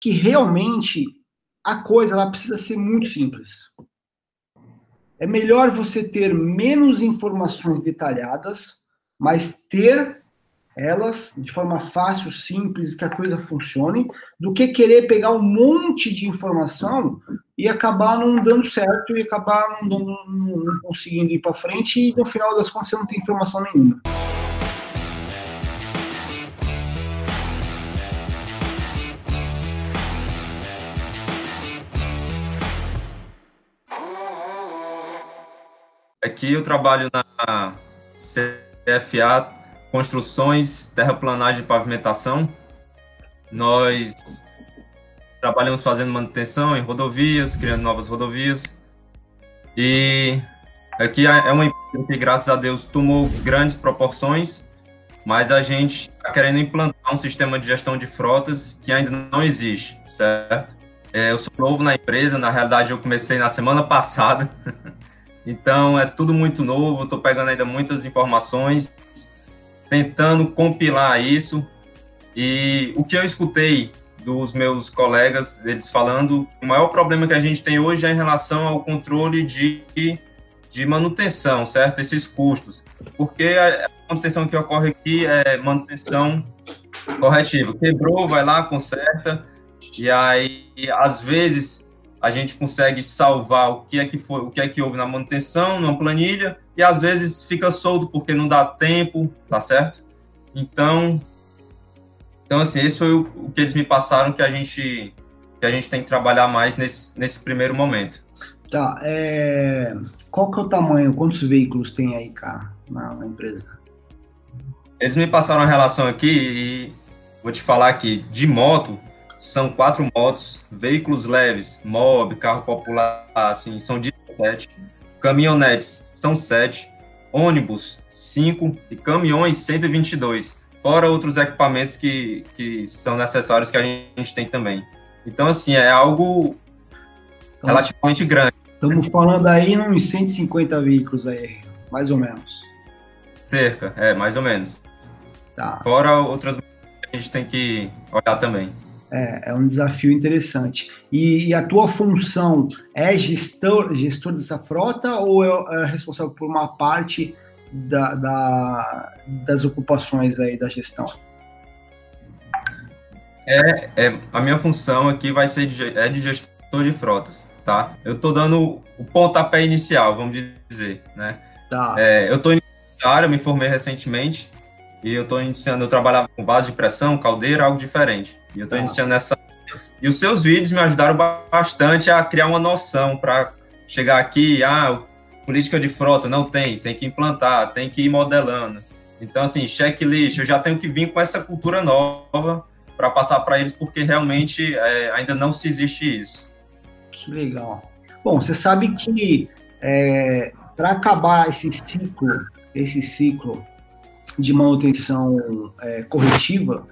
que realmente a coisa ela precisa ser muito simples. É melhor você ter menos informações detalhadas, mas ter elas de forma fácil, simples, que a coisa funcione, do que querer pegar um monte de informação e acabar não dando certo e acabar não, não conseguindo ir para frente e no final das contas você não tem informação nenhuma. Aqui eu trabalho na CFA Construções, Terraplanagem e Pavimentação. Nós trabalhamos fazendo manutenção em rodovias, criando novas rodovias. E aqui é uma empresa que, graças a Deus, tomou grandes proporções, mas a gente está querendo implantar um sistema de gestão de frotas que ainda não existe, certo? É, eu sou novo na empresa, na realidade eu comecei na semana passada. Então é tudo muito novo, estou pegando ainda muitas informações, tentando compilar isso. E o que eu escutei dos meus colegas, eles falando, o maior problema que a gente tem hoje é em relação ao controle de, de manutenção, certo? Esses custos. Porque a manutenção que ocorre aqui é manutenção corretiva. Quebrou, vai lá, conserta, e aí, às vezes, a gente consegue salvar o que é que foi, o que é que houve na manutenção, numa planilha, e às vezes fica solto porque não dá tempo, tá certo? Então, então assim, esse foi o, o que eles me passaram que a gente que a gente tem que trabalhar mais nesse, nesse primeiro momento. Tá, é... qual que é o tamanho, quantos veículos tem aí, cara, na, na empresa? Eles me passaram a relação aqui e vou te falar aqui, de moto, são quatro motos, veículos leves, mob, carro popular, assim, são 17, caminhonetes são sete, ônibus cinco e caminhões 122, fora outros equipamentos que, que são necessários que a gente tem também. Então, assim, é algo então, relativamente grande. Estamos falando aí uns 150 veículos aí, mais ou menos. Cerca, é, mais ou menos. Tá. Fora outras que a gente tem que olhar também. É, é um desafio interessante. E, e, a tua função é gestor, gestor dessa frota ou é, é responsável por uma parte da, da, das ocupações aí da gestão? É, é, a minha função aqui vai ser de, é de gestor de frotas, tá? Eu estou dando o pontapé inicial, vamos dizer, né? Tá. É, eu estou nessa área, me formei recentemente e eu estou iniciando, eu trabalhava com base de pressão, caldeira, algo diferente. E eu estou ah. iniciando essa. E os seus vídeos me ajudaram bastante a criar uma noção para chegar aqui, ah, política de frota não tem, tem que implantar, tem que ir modelando. Então, assim, checklist, eu já tenho que vir com essa cultura nova para passar para eles, porque realmente é, ainda não se existe isso. Que legal. Bom, você sabe que é, para acabar esse ciclo, esse ciclo de manutenção é, corretiva,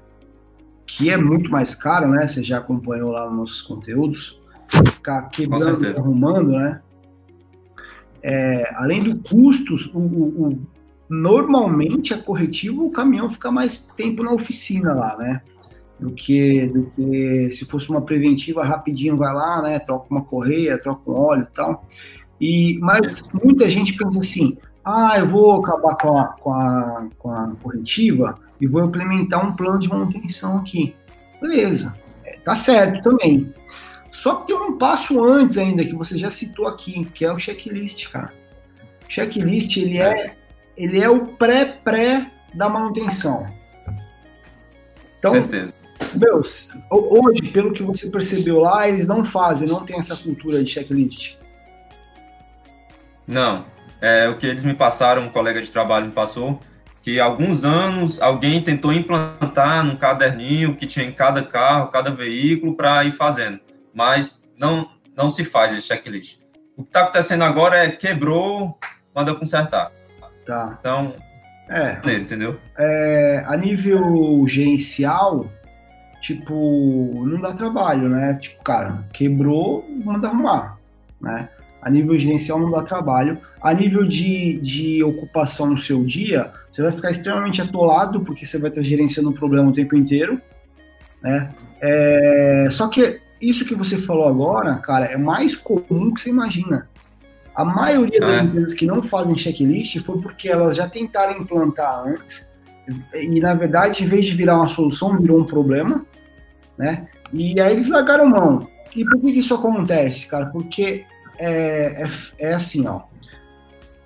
que é muito mais caro, né? Você já acompanhou lá nos nossos conteúdos, ficar quebrando arrumando, né? É, além do custos, o, o, o, normalmente a corretiva o caminhão fica mais tempo na oficina lá, né? Do que, do que se fosse uma preventiva rapidinho vai lá, né? Troca uma correia, troca um óleo e tal. E, mas muita gente pensa assim: ah, eu vou acabar com a, com a, com a corretiva e vou implementar um plano de manutenção aqui. Beleza, é, tá certo também. Só que tem um passo antes ainda que você já citou aqui, que é o checklist, cara. Checklist ele é ele é o pré-pré da manutenção. Então, certeza. Meus, hoje, pelo que você percebeu lá, eles não fazem, não tem essa cultura de checklist. Não. É, o que eles me passaram, um colega de trabalho me passou, que há alguns anos alguém tentou implantar num caderninho que tinha em cada carro, cada veículo, para ir fazendo. Mas não, não se faz esse checklist. O que está acontecendo agora é quebrou, manda consertar. Tá. Então, é, entendeu? É, a nível gerencial, tipo, não dá trabalho, né? Tipo, cara, quebrou, manda arrumar, né? A nível gerencial não dá trabalho. A nível de, de ocupação no seu dia, você vai ficar extremamente atolado, porque você vai estar gerenciando o problema o tempo inteiro. né? É, só que isso que você falou agora, cara, é mais comum que você imagina. A maioria das é. empresas que não fazem checklist foi porque elas já tentaram implantar antes e, na verdade, em vez de virar uma solução, virou um problema, né? E aí eles largaram mão. E por que isso acontece, cara? Porque é, é, é assim, ó.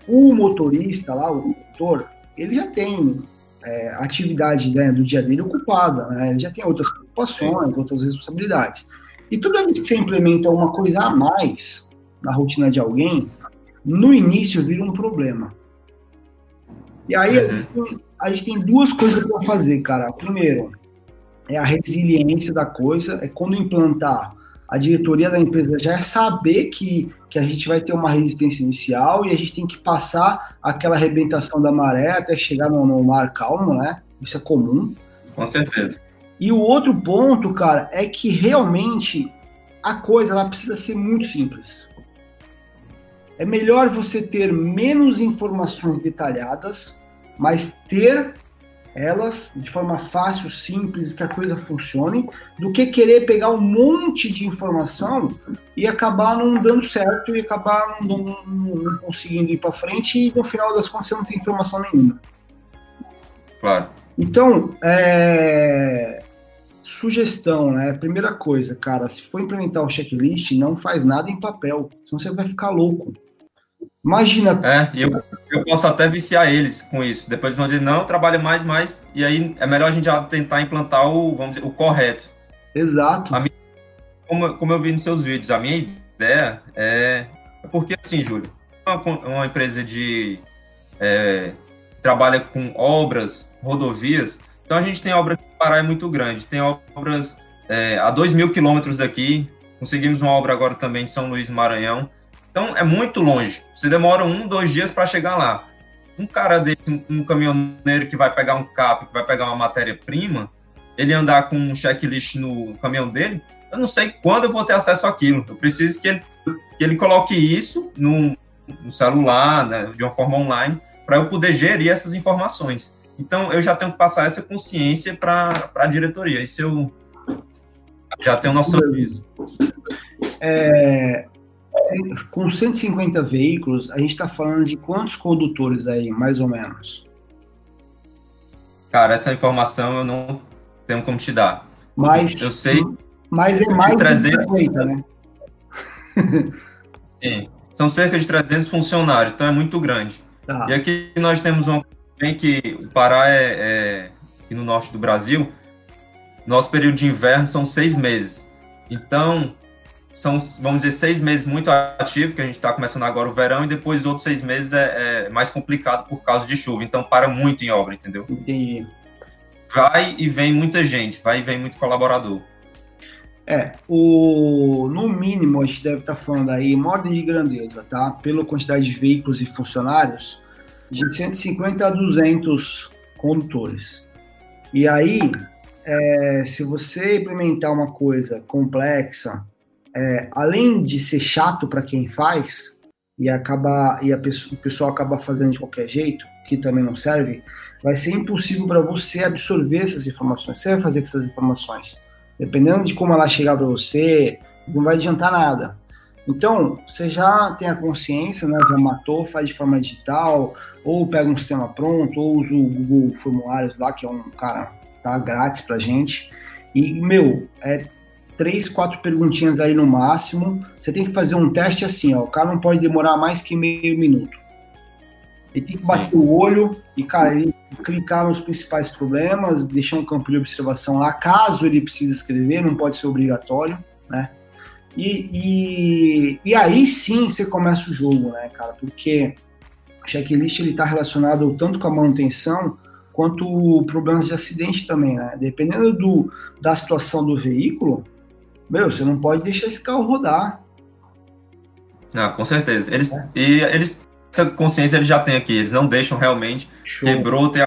O motorista lá, o motor, ele já tem é, atividade né, do dia dele ocupada, né? Ele já tem outras preocupações, outras responsabilidades. E toda vez que você implementa uma coisa a mais na rotina de alguém, no início vira um problema. E aí uhum. a gente tem duas coisas para fazer, cara. Primeiro, é a resiliência da coisa, é quando implantar a diretoria da empresa já é saber que, que a gente vai ter uma resistência inicial e a gente tem que passar aquela arrebentação da maré até chegar no, no mar calmo, né? Isso é comum. Com certeza. E o outro ponto, cara, é que realmente a coisa ela precisa ser muito simples. É melhor você ter menos informações detalhadas, mas ter elas de forma fácil, simples, que a coisa funcione, do que querer pegar um monte de informação e acabar não dando certo e acabar não, não, não conseguindo ir para frente e no final das contas você não tem informação nenhuma. Claro. Então, é... sugestão, né? Primeira coisa, cara, se for implementar o checklist, não faz nada em papel, senão você vai ficar louco. Imagina. É, e eu, eu posso até viciar eles com isso. Depois vão dizer, não, trabalha mais, mais. E aí é melhor a gente já tentar implantar o, vamos dizer, o correto. Exato. Minha, como, como eu vi nos seus vídeos, a minha ideia é. Porque assim, Júlio, uma, uma empresa de. É, trabalha com obras, rodovias. Então a gente tem obra que Pará é muito grande. Tem obras é, a 2 mil quilômetros daqui. Conseguimos uma obra agora também em São Luís, Maranhão. Então é muito longe. Você demora um, dois dias para chegar lá. Um cara desse, um caminhoneiro que vai pegar um cap, que vai pegar uma matéria-prima, ele andar com um checklist no caminhão dele, eu não sei quando eu vou ter acesso àquilo. Eu preciso que ele, que ele coloque isso no, no celular, né, de uma forma online, para eu poder gerir essas informações. Então, eu já tenho que passar essa consciência para a diretoria. Isso eu já tenho noção disso. É, com 150 veículos, a gente está falando de quantos condutores aí, mais ou menos? Cara, essa informação eu não tenho como te dar. Mas, eu sei. Mas é mais de 300, 50, né? Sim, são cerca de 300 funcionários, então é muito grande. Tá. E aqui nós temos um bem que o Pará é, é aqui no norte do Brasil. Nosso período de inverno são seis meses. Então, são, vamos dizer, seis meses muito ativos, que a gente está começando agora o verão, e depois os outros seis meses é, é, mais complicado por causa de chuva. Então, para muito em obra, entendeu? Entendi. Vai e vem muita gente, vai e vem muito colaborador. É, o, no mínimo, a gente deve estar tá falando aí, uma ordem de grandeza, tá? Pela quantidade de veículos e funcionários, de 150 a 200 condutores. E aí, é, se você implementar uma coisa complexa, é, além de ser chato para quem faz e acabar e a pessoa, o pessoal acaba fazendo de qualquer jeito, que também não serve, vai ser impossível para você absorver essas informações. Você vai fazer com essas informações, dependendo de como ela chegar para você, não vai adiantar nada. Então, você já tem a consciência, né, já matou, faz de forma digital, ou pega um sistema pronto, ou usa o Google Formulários lá, que é um cara tá grátis pra gente. E, meu, é três, quatro perguntinhas aí no máximo. Você tem que fazer um teste assim, ó. O cara não pode demorar mais que meio minuto. Ele tem que bater Sim. o olho e, cara, ele clicar nos principais problemas, deixar um campo de observação lá, caso ele precise escrever, não pode ser obrigatório, né? E, e, e aí sim você começa o jogo, né, cara? Porque o checklist ele está relacionado tanto com a manutenção quanto problemas de acidente também, né? Dependendo do, da situação do veículo, meu, você não pode deixar esse carro rodar. Ah, com certeza. Eles, é. E eles, essa consciência eles já têm aqui, eles não deixam realmente. Show. Quebrou, tem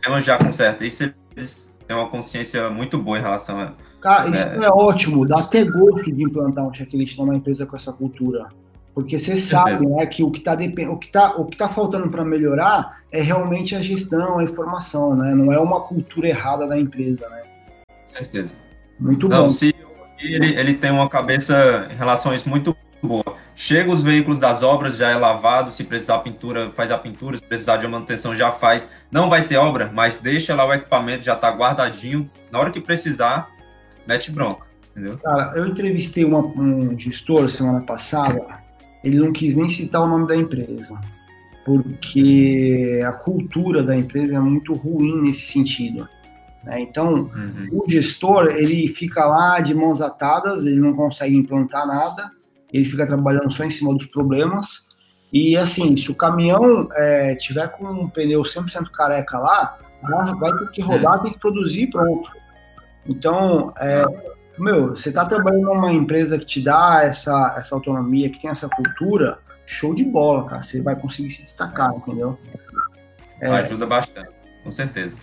problema, já conserta. Isso eles têm uma consciência muito boa em relação a. Cara, isso é, é ótimo, dá até gosto de implantar um checklist numa empresa com essa cultura. Porque você sabe né, que o que está o que tá, o que tá faltando para melhorar é realmente a gestão, a informação, né? Não é uma cultura errada da empresa, né? Certeza. Muito Não, bom. Se ele, ele tem uma cabeça em relação a isso muito boa. Chega os veículos das obras, já é lavado, se precisar pintura, faz a pintura, se precisar de manutenção, já faz. Não vai ter obra, mas deixa lá o equipamento, já está guardadinho. Na hora que precisar, mete bronca, entendeu? Cara, eu entrevistei uma, um gestor semana passada, ele não quis nem citar o nome da empresa, porque a cultura da empresa é muito ruim nesse sentido. Né? Então, uhum. o gestor, ele fica lá de mãos atadas, ele não consegue implantar nada, ele fica trabalhando só em cima dos problemas, e assim, se o caminhão é, tiver com um pneu 100% careca lá, vai ter que rodar, tem que produzir pronto. Então, é, meu, você está trabalhando numa empresa que te dá essa, essa autonomia, que tem essa cultura, show de bola, cara. Você vai conseguir se destacar, entendeu? É, Ajuda bastante, com certeza.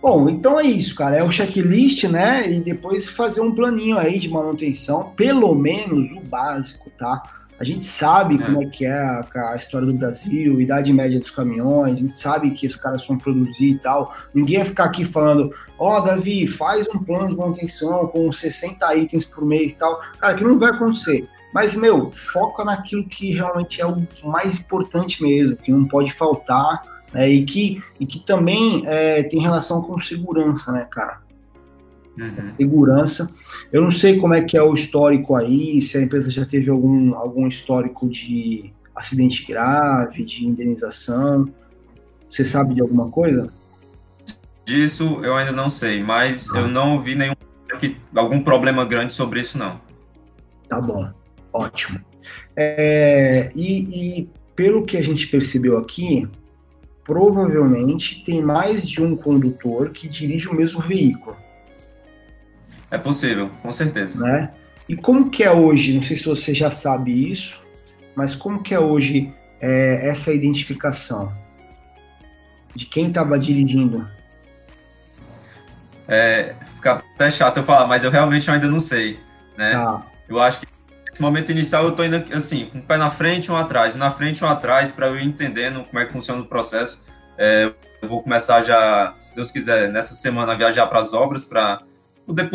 Bom, então é isso, cara. É o checklist, né? E depois fazer um planinho aí de manutenção, pelo menos o básico, tá? A gente sabe é. como é que é a, a, história do Brasil, idade média dos caminhões, a gente sabe que os caras vão produzir e tal. Ninguém vai ficar aqui falando, ó, oh, Davi, faz um plano de manutenção com 60 itens por mês e tal. Cara, que não vai acontecer. Mas, meu, foca naquilo que realmente é o mais importante mesmo, que não pode faltar, né? E que, e que também é, tem relação com segurança, né, cara? Uhum. Segurança. Eu não sei como é que é o histórico aí, se a empresa já teve algum, algum histórico de acidente grave, de indenização. Você sabe de alguma coisa? Disso eu ainda não sei, mas ah. eu não ouvi nenhum algum problema grande sobre isso não. Tá bom, ótimo. É, e, e pelo que a gente percebeu aqui, provavelmente tem mais de um condutor que dirige o mesmo veículo. É possível, com certeza. Né? E como que é hoje, não sei se você já sabe isso, mas como que é hoje é, essa identificação de quem estava dirigindo? É, fica até chato eu falar, mas eu realmente ainda não sei, né? Tá. Eu acho que momento inicial eu estou indo assim, com um pé na frente e um atrás, na frente e um atrás, para eu ir entendendo como é que funciona o processo. É, eu vou começar já, se Deus quiser, nessa semana viajar para as obras para poder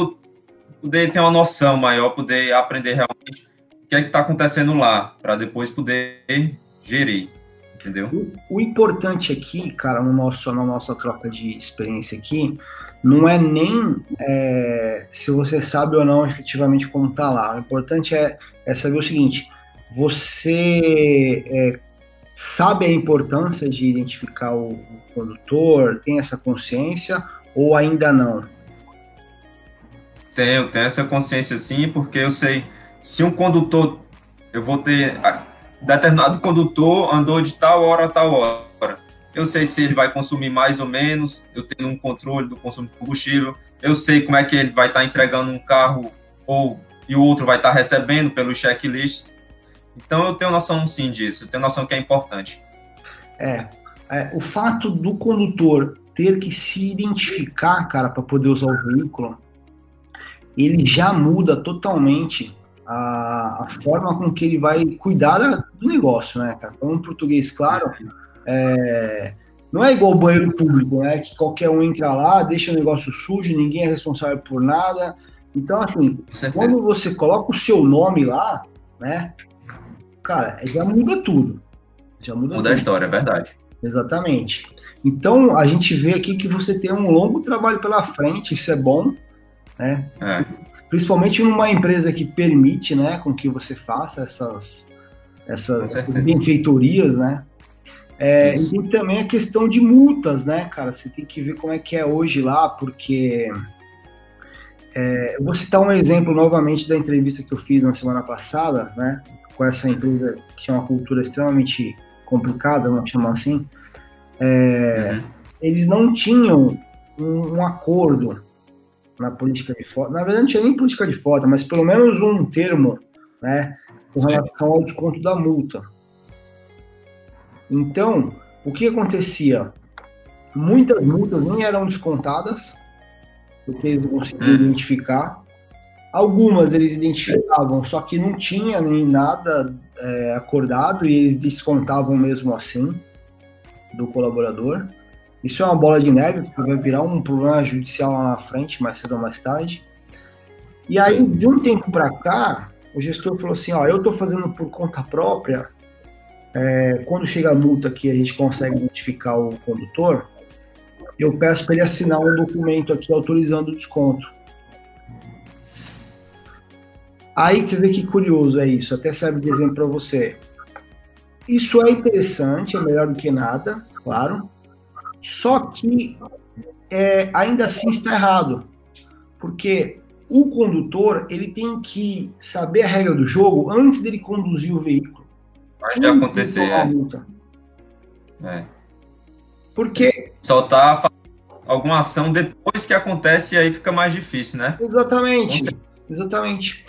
poder ter uma noção maior, poder aprender realmente o que é que está acontecendo lá, para depois poder gerir, entendeu? O, o, importante aqui, cara, no nosso, na nossa troca de experiência aqui, não é nem é, se você sabe ou não efetivamente como está lá. O importante é, é, saber o seguinte: você é, sabe a importância de identificar o, o condutor, tem essa consciência ou ainda não? Tenho, tenho essa consciência sim, porque eu sei se um condutor, eu vou ter determinado condutor andou de tal hora a tal hora. Eu sei se ele vai consumir mais ou menos, eu tenho um controle do consumo de combustível, eu sei como é que ele vai estar tá entregando um carro ou e o outro vai estar tá recebendo pelo checklist. Então eu tenho noção sim disso, eu tenho noção que é importante. É, é o fato do condutor ter que se identificar, cara, para poder usar o veículo, ele já muda totalmente a, a, forma com que ele vai cuidar do negócio, né, cara? Então, português claro, é, não é igual o banheiro público, né? Que qualquer um entra lá, deixa o negócio sujo, ninguém é responsável por nada. Então, assim, quando você coloca o seu nome lá, né? Cara, já muda tudo. Já muda, muda a história, é verdade. Exatamente. Então, a gente vê aqui que você tem um longo trabalho pela frente, isso é bom, né? É. Principalmente numa empresa que permite, né, com que você faça essas, essas benfeitorias, né? É, e também a questão de multas, né, cara? Você tem que ver como é que é hoje lá, porque é, eu vou citar um exemplo novamente da entrevista que eu fiz na semana passada, né? Com essa empresa que tinha uma cultura extremamente complicada, vamos chamar assim. É, uhum. Eles não tinham um, um acordo na política de foto. Na verdade, não tinha nem política de foto, mas pelo menos um termo, né, com relação ao desconto da multa. Então, o que acontecia? Muitas multas nem eram descontadas, porque eles não conseguiam hum. identificar. Algumas eles identificavam, só que não tinha nem nada é, acordado e eles descontavam mesmo assim do colaborador. Isso é uma bola de neve, porque vai virar um problema judicial lá na frente, mais cedo ou mais tarde. E aí, de um tempo para cá, o gestor falou assim: ó, eu estou fazendo por conta própria. É, quando chega a multa que a gente consegue identificar o condutor, eu peço para ele assinar um documento aqui autorizando o desconto. Aí você vê que curioso é isso, até serve de exemplo para você. Isso é interessante, é melhor do que nada, claro. Só que é, ainda assim está errado, porque o condutor ele tem que saber a regra do jogo antes dele conduzir o veículo. Pode já acontecer. É. é. Porque soltar alguma ação depois que acontece e aí fica mais difícil, né? Exatamente. Exatamente.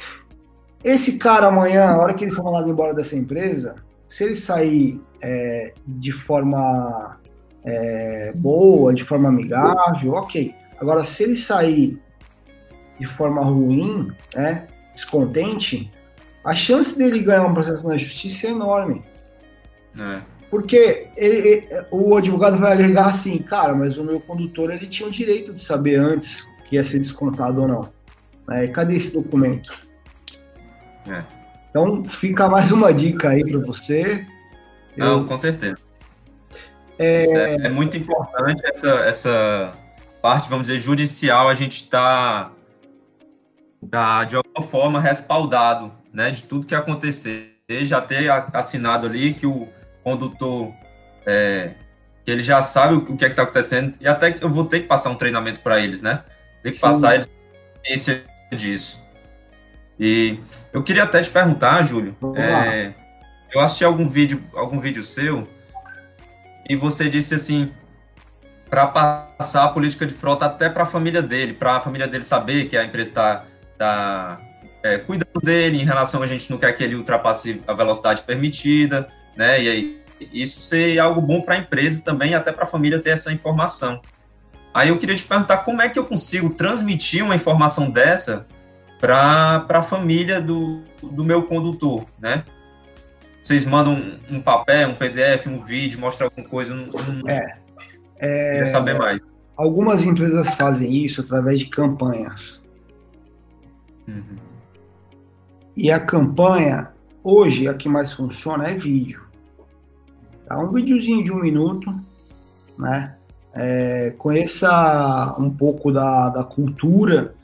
Esse cara amanhã, a hora que ele for mandado embora dessa empresa, se ele sair é, de forma é, boa, de forma amigável, ok. Agora, se ele sair de forma ruim, né, descontente, a chance dele ganhar um processo na justiça é enorme. É. Porque ele, ele, o advogado vai alegar assim, cara, mas o meu condutor ele tinha o direito de saber antes que ia ser descontado ou não. É, cadê esse documento? É. Então fica mais uma dica aí para você. Não, Eu... com certeza. É... é... é... muito importante essa, essa parte, vamos dizer, judicial, a gente está tá, de alguma forma respaldado né, de tudo que acontecer. Já ter assinado ali que o condutor é, que ele já sabe o que é que está acontecendo e até eu vou ter que passar um treinamento para eles, né? Tem que Sim. passar eles ciência disso. E eu queria até te perguntar, Júlio, é, eu assisti algum vídeo, algum vídeo seu e você disse assim para passar a política de frota até para a família dele, para a família dele saber que a empresa está tá, é, cuidando dele em relação a gente não quer que ele ultrapasse a velocidade permitida, né? E aí isso ser algo bom para a empresa também, até para a família ter essa informação. Aí eu queria te perguntar como é que eu consigo transmitir uma informação dessa para a família do, do meu condutor, né? Vocês mandam um, um, papel, um PDF, um vídeo, mostra alguma coisa? Um, é, é, queria saber mais. Algumas empresas fazem isso através de campanhas. Uhum. E a campanha, hoje, a que mais funciona é vídeo. Tá? Um videozinho de um minuto, né? É, conheça um pouco da, da cultura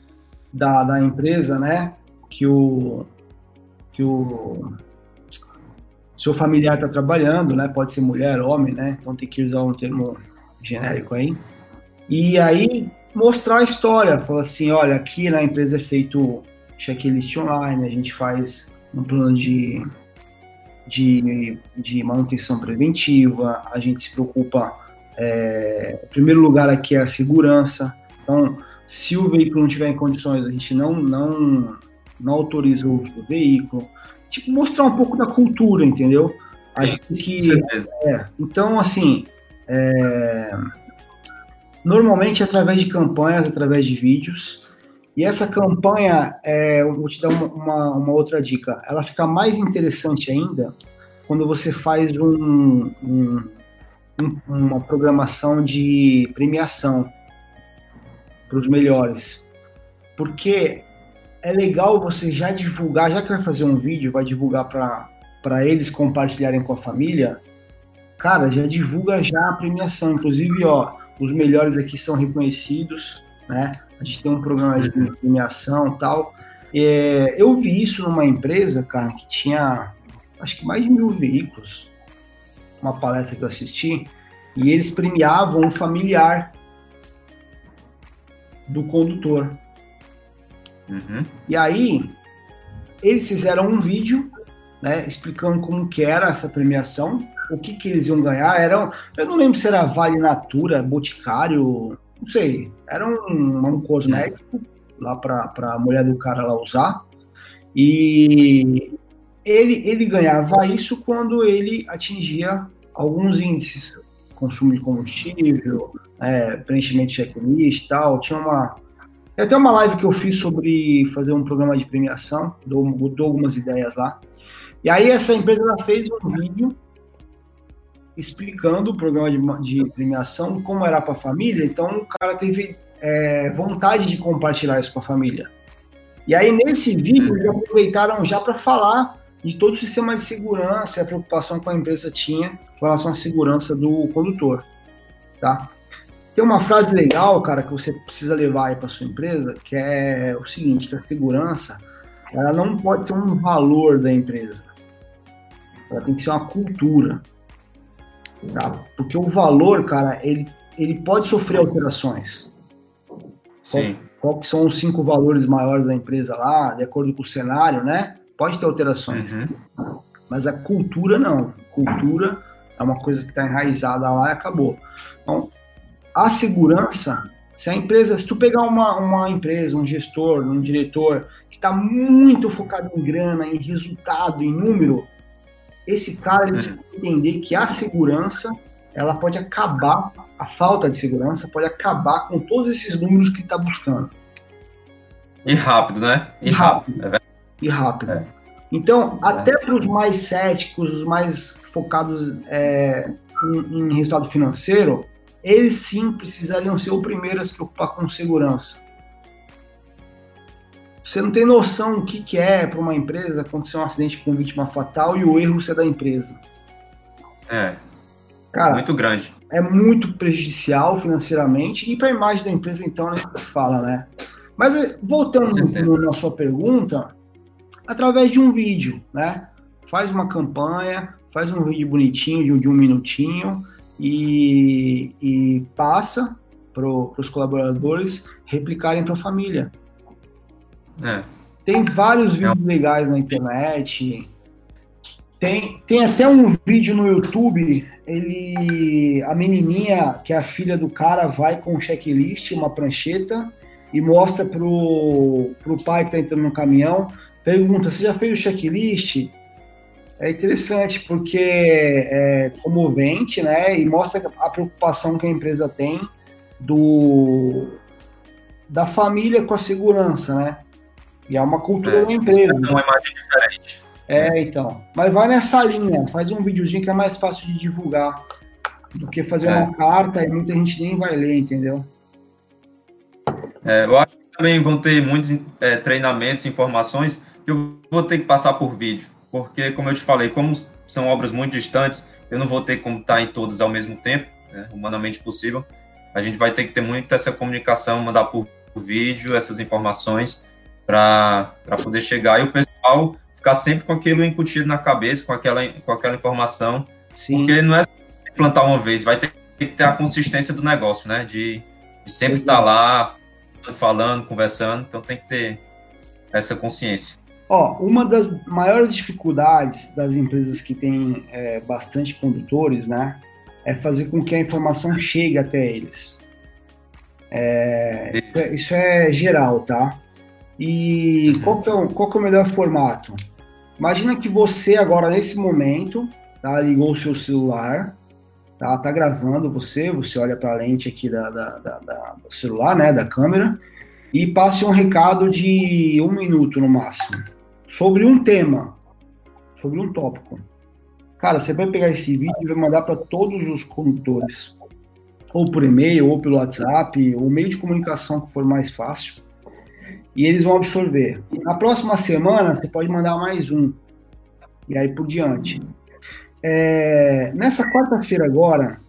da, da empresa, né? Que o, que o seu familiar está trabalhando, né? Pode ser mulher, homem, né? Então tem que usar um termo genérico aí. E aí mostrar a história, falar assim, olha, aqui na empresa é feito checklist online, a gente faz um plano de, de, de manutenção preventiva, a gente se preocupa, é, em primeiro lugar aqui é a segurança, então se o veículo não tiver em condições, a gente não, não, não autoriza o uso do veículo. Tipo, mostrar um pouco da cultura, entendeu? A gente que, é, então, assim, é, normalmente através de campanhas, através de vídeos. E essa campanha, é, vou te dar uma, uma, uma, outra dica, ela fica mais interessante ainda quando você faz um, um, uma programação de premiação para os melhores. Porque é legal você já divulgar, já que vai fazer um vídeo, vai divulgar para eles compartilharem com a família, cara, já divulga já a premiação. Inclusive, ó, os melhores aqui são reconhecidos, né? A gente tem um programa de premiação e tal. É, eu vi isso numa empresa, cara, que tinha acho que mais de mil veículos, uma palestra que eu assisti, e eles premiavam um familiar do condutor. Uhum. E aí, eles fizeram um vídeo, né, explicando como que era essa premiação, o que que eles iam ganhar, era, eu não lembro se era Vale Natura, Boticário, não sei, era um, um cosmético lá para a mulher do cara lá usar, e ele, ele ganhava isso quando ele atingia alguns índices, consumo de combustível, é, preenchimento de checklist e tal. Tinha uma. Tem até uma live que eu fiz sobre fazer um programa de premiação, dou, dou algumas ideias lá. E aí essa empresa fez um vídeo explicando o programa de, de premiação, como era para a família. Então o cara teve é, vontade de compartilhar isso com a família. E aí, nesse vídeo, eles aproveitaram já para falar de todo o sistema de segurança a preocupação que a empresa tinha com relação à segurança do condutor, tá? Tem uma frase legal, cara, que você precisa levar aí para sua empresa, que é o seguinte, que a segurança, ela não pode ser um valor da empresa. Ela tem que ser uma cultura. Tá? Porque o valor, cara, ele, ele pode sofrer alterações. Sim. Qual, qual que são os cinco valores maiores da empresa lá, de acordo com o cenário, né? Pode ter alterações. Uhum. Mas a cultura não. Cultura é uma coisa que está enraizada lá e acabou. Então, a segurança, se a empresa, se tu pegar uma, uma empresa, um gestor, um diretor que está muito focado em grana, em resultado, em número, esse cara ele precisa entender que a segurança ela pode acabar, a falta de segurança pode acabar com todos esses números que está buscando. E rápido, né? E, e rápido. rápido. É e rápido. É. Então, é. até para os mais céticos, os mais focados é, em, em resultado financeiro, eles sim precisariam ser o primeiro a se preocupar com segurança. Você não tem noção do que, que é para uma empresa acontecer um acidente com vítima fatal e o erro ser da empresa. É. Cara, muito grande. É muito prejudicial financeiramente e para a imagem da empresa, então, a gente fala, né? Mas eh, voltando na sua pergunta, através de um vídeo, né? Faz uma campanha, faz um vídeo bonitinho de um, de um minutinho e, e passa para os colaboradores replicarem para a família. É. Tem vários vídeos é. legais na internet. Tem, tem até um vídeo no YouTube, ele a menininha, que é a filha do cara, vai com um checklist, uma prancheta, e mostra pro, pro pai que tá entrando no caminhão, pergunta, você já fez o checklist? É interessante porque é comovente, né? E mostra a preocupação que a empresa tem do da família com a segurança, né? E é uma cultura é, da empresa. É uma imagem diferente. É, então. Mas vai nessa linha, faz um videozinho que é mais fácil de divulgar do que fazer é. uma carta e muita gente nem vai ler, entendeu? É, eu acho que também vão ter muitos é, treinamentos, informações eu vou ter que passar por vídeo, porque, como eu te falei, como são obras muito distantes, eu não vou ter como estar em todas ao mesmo tempo, né, humanamente possível. A gente vai ter que ter muito essa comunicação, mandar por vídeo essas informações para poder chegar e o pessoal ficar sempre com aquilo incutido na cabeça, com aquela, com aquela informação. Sim. Porque não é plantar uma vez, vai ter que ter a consistência do negócio, né? De, de sempre estar tá lá falando, conversando, então tem que ter essa consciência. Ó, uma das maiores dificuldades das empresas que têm é, bastante condutores, né, é fazer com que a informação chegue até eles. É, isso é geral, tá? E qual que, é, qual que é o melhor formato? Imagina que você agora, nesse momento, tá, ligou o seu celular, tá, tá gravando você, você olha para a lente aqui da, da, da, da, do celular, né, da câmera, e passe um recado de um minuto no máximo sobre um tema, sobre um tópico. Cara, você vai pegar esse vídeo e vai mandar para todos os condutores, ou por e-mail, ou pelo WhatsApp, ou meio de comunicação que for mais fácil, e eles vão absorver. Na próxima semana, você pode mandar mais um, e aí por diante. É, nessa quarta-feira agora,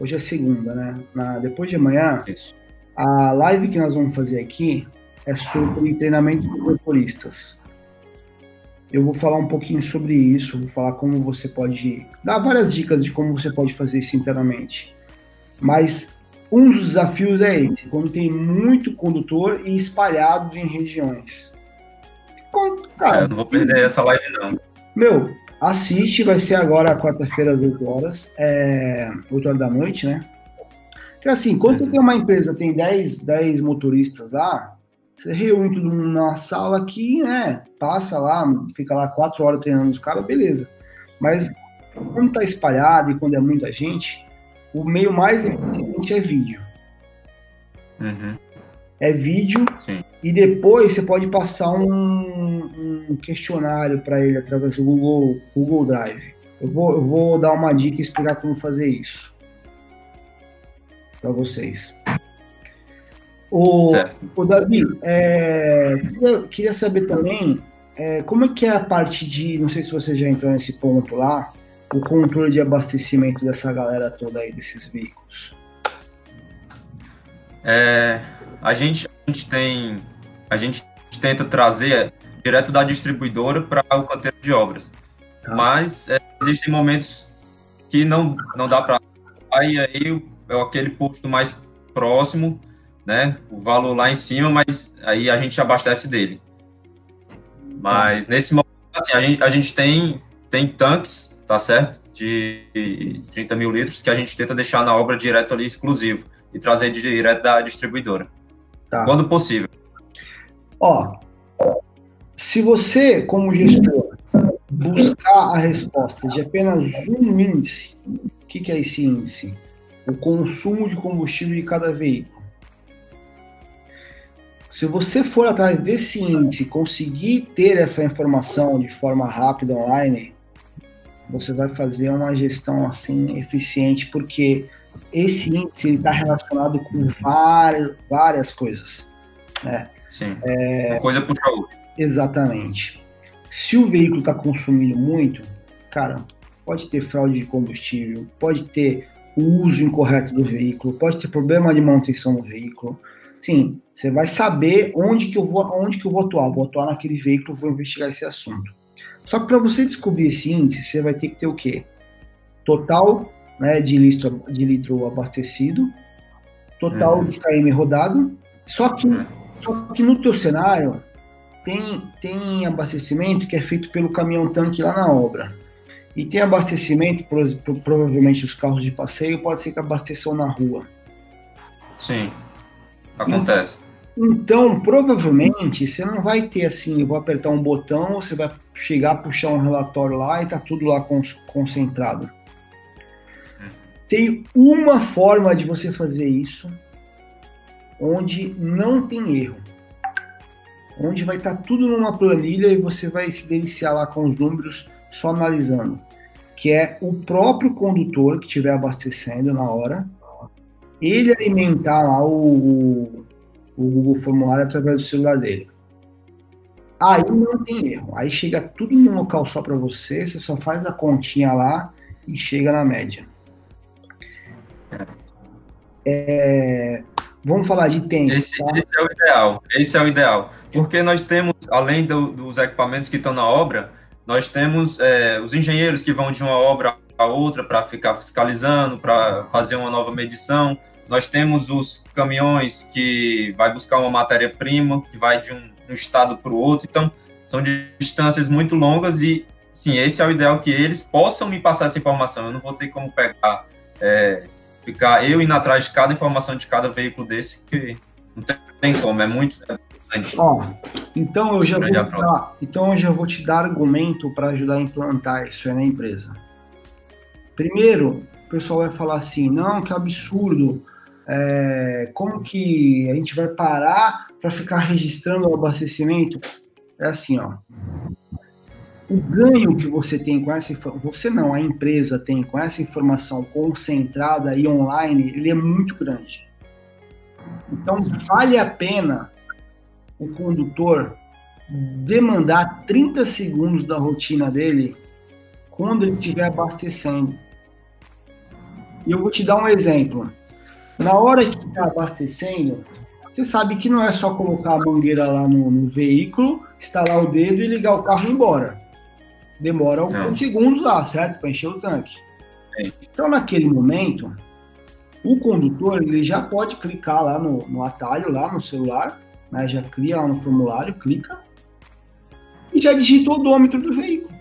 hoje é segunda, né? Na, depois de amanhã, a live que nós vamos fazer aqui é sobre treinamento de motoristas. Eu vou falar um pouquinho sobre isso, vou falar como você pode dar várias dicas de como você pode fazer isso internamente. Mas um dos desafios é esse, quando tem muito condutor e espalhado em regiões. Cara, é, eu não vou perder essa live não. Meu, assiste, vai ser agora quarta-feira às 8 horas, é, 8 horas da noite, né? Porque assim, quando você tem uma empresa, tem 10, 10 motoristas lá, você reúne tudo numa sala aqui, né? Passa lá, fica lá quatro horas treinando os caras, beleza. Mas quando tá espalhado e quando é muita gente, o meio mais eficiente é vídeo. Uhum. É vídeo Sim. e depois você pode passar um, um questionário para ele através do Google, Google Drive. Eu vou, eu vou dar uma dica e explicar como fazer isso para vocês. O, o Davi, é, queria, queria saber também é, como é que é a parte de, não sei se você já entrou nesse ponto lá, o controle de abastecimento dessa galera toda aí, desses veículos? É, a, gente, a gente tem, a gente tenta trazer direto da distribuidora para o canteiro de obras, tá. mas é, existem momentos que não, não dá para aí aí é aquele posto mais próximo, né, o valor lá em cima, mas aí a gente abastece dele. Mas nesse momento, assim, a gente, a gente tem, tem tanques, tá certo? De 30 mil litros que a gente tenta deixar na obra direto ali exclusivo e trazer direto da distribuidora. Tá. Quando possível. Ó, se você, como gestor, buscar a resposta de apenas um índice, o que, que é esse índice? O consumo de combustível de cada veículo. Se você for atrás desse índice, conseguir ter essa informação de forma rápida online, você vai fazer uma gestão assim eficiente, porque esse índice está relacionado com várias, várias coisas. Né? Sim. É, uma coisa puxa outra. Exatamente. Se o veículo está consumindo muito, cara, pode ter fraude de combustível, pode ter o uso incorreto do veículo, pode ter problema de manutenção do veículo, sim, você vai saber onde que eu vou, onde que eu vou atuar. Vou atuar naquele veículo, vou investigar esse assunto. Só que para você descobrir esse índice, você vai ter que ter o quê? Total né, de, litro, de litro abastecido, total uhum. de KM rodado. Só que, uhum. só que no teu cenário tem, tem abastecimento que é feito pelo caminhão-tanque lá na obra. E tem abastecimento, provavelmente os carros de passeio, pode ser que abasteçam na rua. Sim. Acontece. Então, provavelmente, você não vai ter assim, eu vou apertar um botão, você vai chegar, puxar um relatório lá e tá tudo lá concentrado. Tem uma forma de você fazer isso onde não tem erro. Onde vai estar tá tudo numa planilha e você vai se deliciar lá com os números só analisando. Que é o próprio condutor que estiver abastecendo na hora, ele alimentar lá o, o Google Formulário através do celular dele. Aí não tem erro. Aí chega tudo num local só para você, você só faz a continha lá e chega na média. É, vamos falar de tempo. Esse, tá? esse, é o ideal. Esse é o ideal. Porque nós temos, além do, dos equipamentos que estão na obra, nós temos é, os engenheiros que vão de uma obra a outra para ficar fiscalizando, para fazer uma nova medição. Nós temos os caminhões que vai buscar uma matéria-prima, que vai de um, um estado para o outro. Então, são distâncias muito longas e, sim, esse é o ideal que eles possam me passar essa informação. Eu não vou ter como pegar, é, ficar eu indo atrás de cada informação de cada veículo desse, que não tem como, é muito Ó, então eu já vou dar, então eu já vou te dar argumento para ajudar a implantar isso aí na empresa. Primeiro, o pessoal vai falar assim, não, que absurdo, é, como que a gente vai parar para ficar registrando o abastecimento? É assim, ó. O ganho que você tem com essa você não, a empresa tem com essa informação concentrada e online, ele é muito grande. Então vale a pena o condutor demandar 30 segundos da rotina dele quando ele estiver abastecendo. E eu vou te dar um exemplo. Na hora que está abastecendo, você sabe que não é só colocar a mangueira lá no, no veículo, instalar o dedo e ligar o carro e ir embora. Demora alguns segundos lá, certo? Para encher o tanque. É. Então, naquele momento, o condutor ele já pode clicar lá no, no atalho, lá no celular, né? já cria lá no formulário, clica e já digita o odômetro do veículo.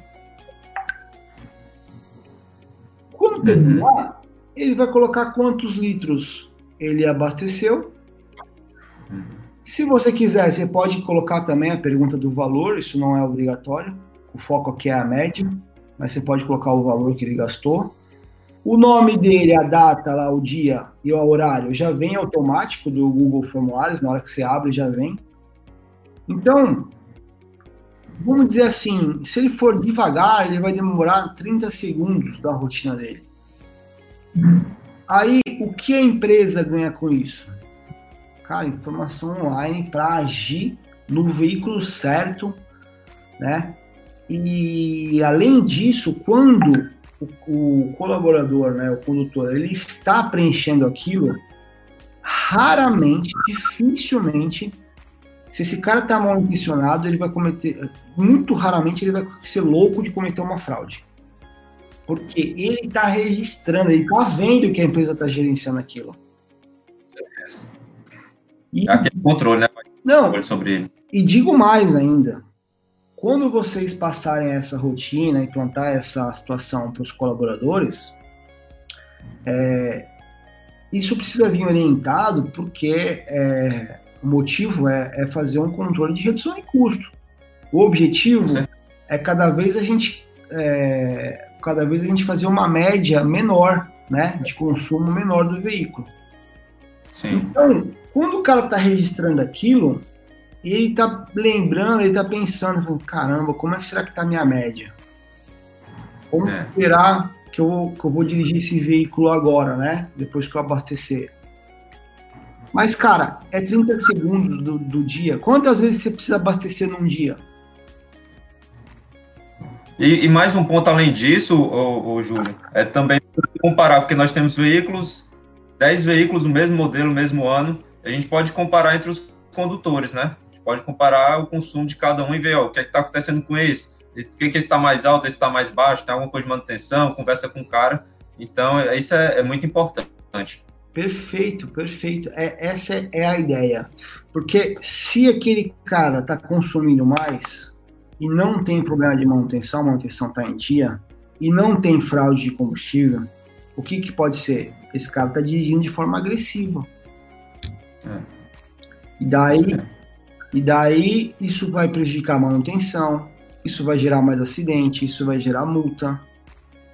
Quando uhum. Ele vai colocar quantos litros ele abasteceu. Se você quiser, você pode colocar também a pergunta do valor, isso não é obrigatório. O foco aqui é a média, mas você pode colocar o valor que ele gastou. O nome dele, a data, lá, o dia e o horário já vem automático do Google Formulários, na hora que você abre já vem. Então, vamos dizer assim, se ele for devagar, ele vai demorar 30 segundos da rotina dele. Aí, o que a empresa ganha com isso? cara, informação online para agir no veículo certo, né? E além disso, quando o, o colaborador, né, o condutor, ele está preenchendo aquilo, raramente, dificilmente, se esse cara está mal intencionado, ele vai cometer, muito raramente ele vai ser louco de cometer uma fraude. Porque ele está registrando, ele está vendo que a empresa está gerenciando aquilo. E, é aquele controle, né? Não, sobre ele. E digo mais ainda, quando vocês passarem essa rotina, implantar essa situação para os colaboradores, é, isso precisa vir orientado porque é, o motivo é, é, fazer um controle de redução de custo. O objetivo é cada vez a gente é, cada vez a gente fazer uma média menor, né, de consumo menor do veículo. Sim. Então, quando o cara está registrando aquilo, ele tá lembrando, ele tá pensando, falando, caramba, como é que será que tá a minha média? Como é. será que eu, que eu vou dirigir esse veículo agora, né? Depois que eu abastecer. Mas, cara, é 30 segundos do, do dia. Quantas vezes você precisa abastecer num dia? E, e, mais um ponto além disso, o, Júlio, é também comparar, porque nós temos veículos, 10 veículos do mesmo modelo, mesmo ano, a gente pode comparar entre os condutores, né? pode comparar o consumo de cada um e ver ó, o que é está acontecendo com esse, por que, esse está mais alto, esse está mais baixo, tem alguma coisa de manutenção, conversa com o cara. Então, é, isso é, é muito importante. Perfeito, perfeito. É, essa é a ideia. Porque se aquele cara está consumindo mais e não tem problema de manutenção, a manutenção está em dia, e não tem fraude de combustível, o que, que pode ser? Esse cara está dirigindo de forma agressiva. É. E daí, e daí isso vai prejudicar a manutenção, isso vai gerar mais acidente, isso vai gerar multa,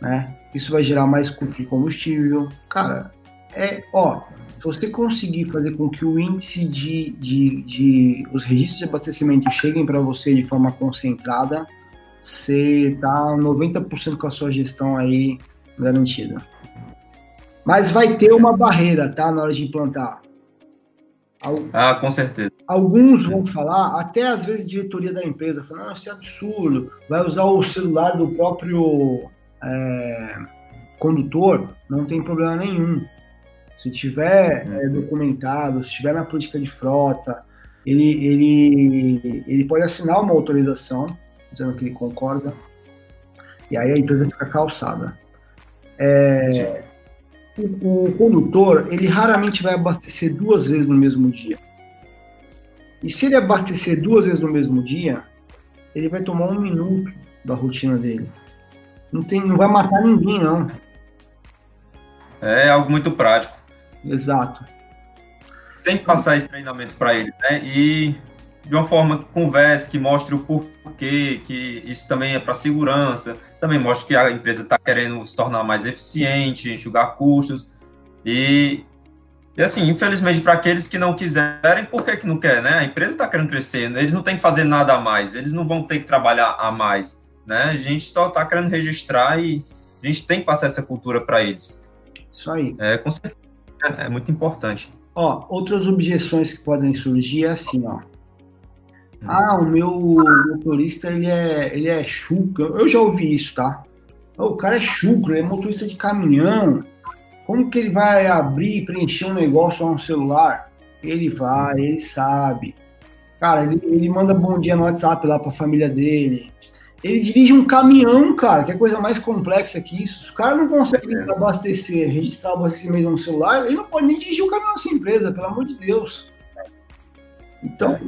né? Isso vai gerar mais custo de combustível. Cara, é, ó, se você conseguir fazer com que o índice de, de, de os registros de abastecimento cheguem para você de forma concentrada, você tá 90% com a sua gestão aí garantida. Mas vai ter uma barreira, tá, na hora de implantar. Ah, com certeza. Alguns vão falar, até às vezes diretoria da empresa, falando, não, isso é absurdo, vai usar o celular do próprio é, condutor, não tem problema nenhum. Se tiver é, documentado, se tiver na política de frota, ele, ele, ele pode assinar uma autorização, dizendo que ele concorda, e aí a empresa fica calçada. É, o, o condutor, ele raramente vai abastecer duas vezes no mesmo dia. E se ele abastecer duas vezes no mesmo dia, ele vai tomar um minuto da rotina dele. Não, tem, não vai matar ninguém, não. É algo muito prático. Exato. Tem que passar esse treinamento para ele, né? E de uma forma que converse, que mostre o porquê, que isso também é para segurança, também mostre que a empresa está querendo se tornar mais eficiente, enxugar custos. E, e assim, infelizmente, para aqueles que não quiserem, por que, que não quer, né? A empresa está querendo crescer, eles não têm que fazer nada a mais, eles não vão ter que trabalhar a mais, né? A gente só está querendo registrar e a gente tem que passar essa cultura para eles. Isso aí. É, com certeza, é muito importante. Ó, outras objeções que podem surgir é assim, ó. Ah, o meu motorista ele é, ele é chucro. Eu já ouvi isso, tá? O cara é chucro, ele é motorista de caminhão. Como que ele vai abrir e preencher um negócio no celular? Ele vai, ele sabe. Cara, ele, ele manda bom dia no WhatsApp lá pra família dele. Ele dirige um caminhão, cara, que é coisa mais complexa que isso. Se o cara não consegue é. abastecer, registrar o abastecimento no celular, ele não pode nem dirigir o um caminhão dessa empresa, pelo amor de Deus. Então,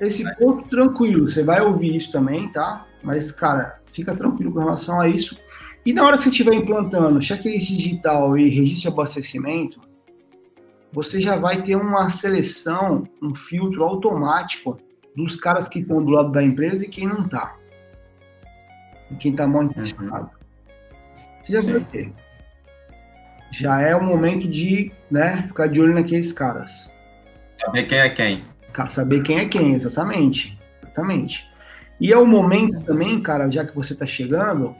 esse ponto tranquilo, você vai ouvir isso também, tá? Mas, cara, fica tranquilo com relação a isso. E na hora que você estiver implantando checklist digital e registro de abastecimento, você já vai ter uma seleção, um filtro automático dos caras que estão do lado da empresa e quem não está. E quem está mal intencionado. Uhum. Você já vai ter. Já é o momento de né, ficar de olho naqueles caras. Saber quem é quem saber quem é quem, exatamente. Exatamente. E é o momento também, cara, já que você está chegando,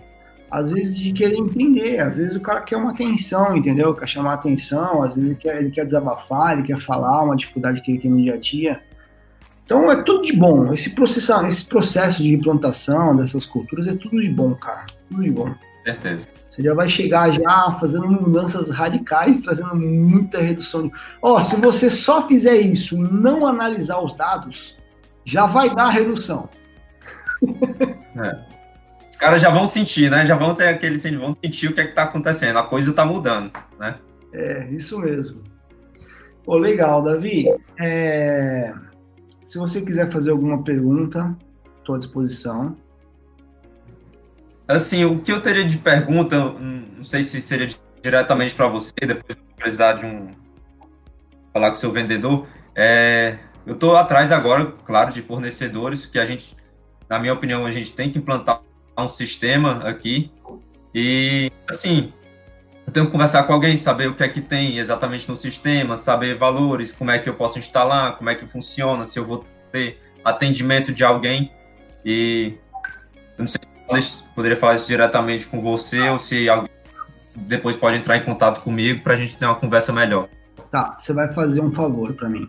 às vezes de querer entender, às vezes o cara quer uma atenção, entendeu? Quer chamar atenção, às vezes ele quer, ele quer desabafar, ele quer falar uma dificuldade que ele tem no dia a dia. Então é tudo de bom. Esse processo, esse processo de implantação dessas culturas é tudo de bom, cara. Tudo de bom. Certeza. Você já vai chegar já fazendo mudanças radicais, trazendo muita redução. Ó, oh, se você só fizer isso não analisar os dados, já vai dar redução. É. Os caras já vão sentir, né? Já vão ter aquele vão sentir o que é que tá acontecendo. A coisa tá mudando, né? É, isso mesmo. Pô, legal, Davi. É... Se você quiser fazer alguma pergunta, estou à disposição. Assim, o que eu teria de pergunta, não sei se seria diretamente para você, depois precisar de um falar com o seu vendedor. É, eu estou atrás agora, claro, de fornecedores que a gente, na minha opinião, a gente tem que implantar um sistema aqui e assim eu tenho que conversar com alguém, saber o que é que tem exatamente no sistema, saber valores, como é que eu posso instalar, como é que funciona, se eu vou ter atendimento de alguém. E eu não sei se eu poderia falar isso diretamente com você ou se alguém depois pode entrar em contato comigo para a gente ter uma conversa melhor. Tá, você vai fazer um favor para mim.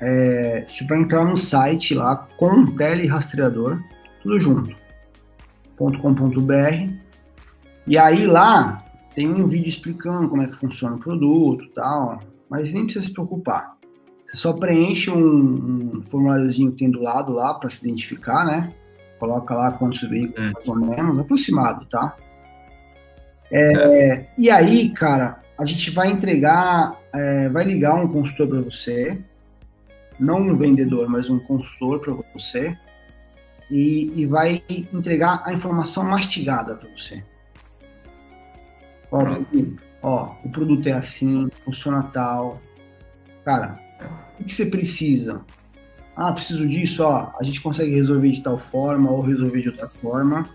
É, você vai entrar no site lá, com telerastreador, tudo junto, .com.br, e aí lá tem um vídeo explicando como é que funciona o produto tal, mas nem precisa se preocupar. Você só preenche um, um formuláriozinho que tem do lado lá para se identificar, né? Coloca lá quantos veículos, hum. mais ou menos, aproximado, tá? É, e aí, cara, a gente vai entregar, é, vai ligar um consultor para você, não um vendedor, mas um consultor para você, e, e vai entregar a informação mastigada para você. Ó, ó, o produto é assim, funciona tal. Cara, o que você precisa? Ah, preciso disso, ó, a gente consegue resolver de tal forma ou resolver de outra forma.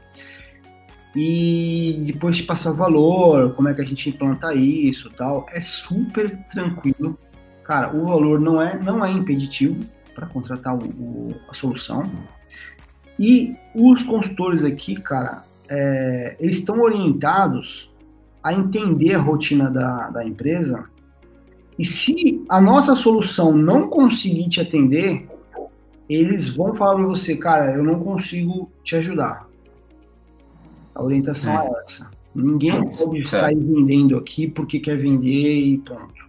E depois te passar valor, como é que a gente implanta isso, tal. É super tranquilo. Cara, o valor não é não é impeditivo para contratar o, o, a solução. E os consultores aqui, cara, é, eles estão orientados a entender a rotina da, da empresa. E se a nossa solução não conseguir te atender, eles vão falar para você, cara, eu não consigo te ajudar. A orientação é, é essa. Ninguém pode sair vendendo aqui porque quer vender e pronto.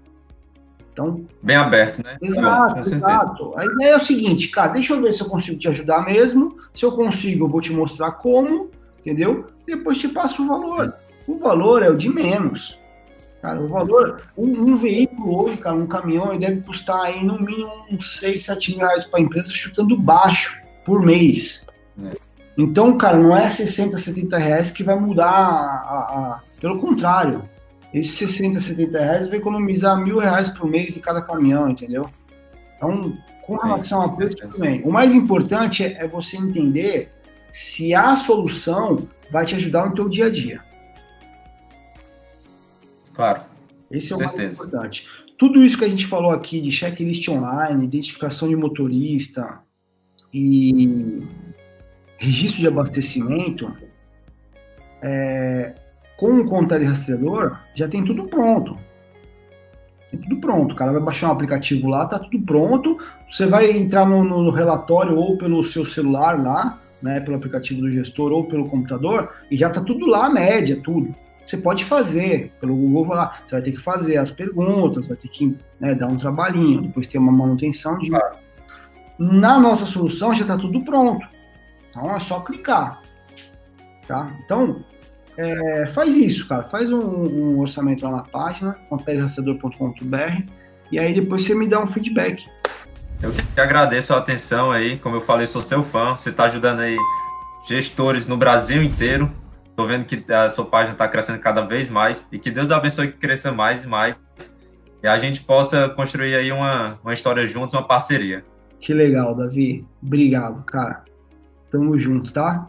Então, bem aberto, né? Exato, exato. A ideia é o seguinte, cara, deixa eu ver se eu consigo te ajudar mesmo. Se eu consigo, eu vou te mostrar como, entendeu? Depois te passo o valor. O valor é o de menos. Cara, o valor, um, um, veículo hoje, cara, um caminhão, ele deve custar aí no mínimo uns 6, 7 mil reais para a empresa, chutando baixo por mês. É. Então, cara, não é 60, 70 reais que vai mudar a, a, Pelo contrário, esses 60, 70 reais vai economizar mil reais por mês de cada caminhão, entendeu? Então, com relação a preço, tudo bem. O mais importante é, é você entender se a solução vai te ajudar no teu dia a dia. Claro. Esse é o certeza. mais importante. Tudo isso que a gente falou aqui de checklist online, identificação de motorista e registro de abastecimento, é, com o conta rastreador, já tem tudo pronto. Tem tudo pronto. O cara vai baixar um aplicativo lá, tá tudo pronto. Você vai entrar no, no relatório ou pelo seu celular lá, né, pelo aplicativo do gestor ou pelo computador, e já tá tudo lá, média, tudo você pode fazer pelo Google lá, você vai ter que fazer as perguntas, vai ter que né, dar um trabalhinho, depois ter uma manutenção de. Na nossa solução já está tudo pronto. Então é só clicar. Tá? Então, é, faz isso, cara. Faz um, um orçamento lá na página, conterrastreador.com.br e aí depois você me dá um feedback. Eu que agradeço a atenção aí. Como eu falei, sou seu fã. Você está ajudando aí gestores no Brasil inteiro Tô vendo que a sua página está crescendo cada vez mais e que Deus abençoe que cresça mais e mais e a gente possa construir aí uma, uma história juntos, uma parceria. Que legal, Davi. Obrigado, cara. Tamo junto, tá?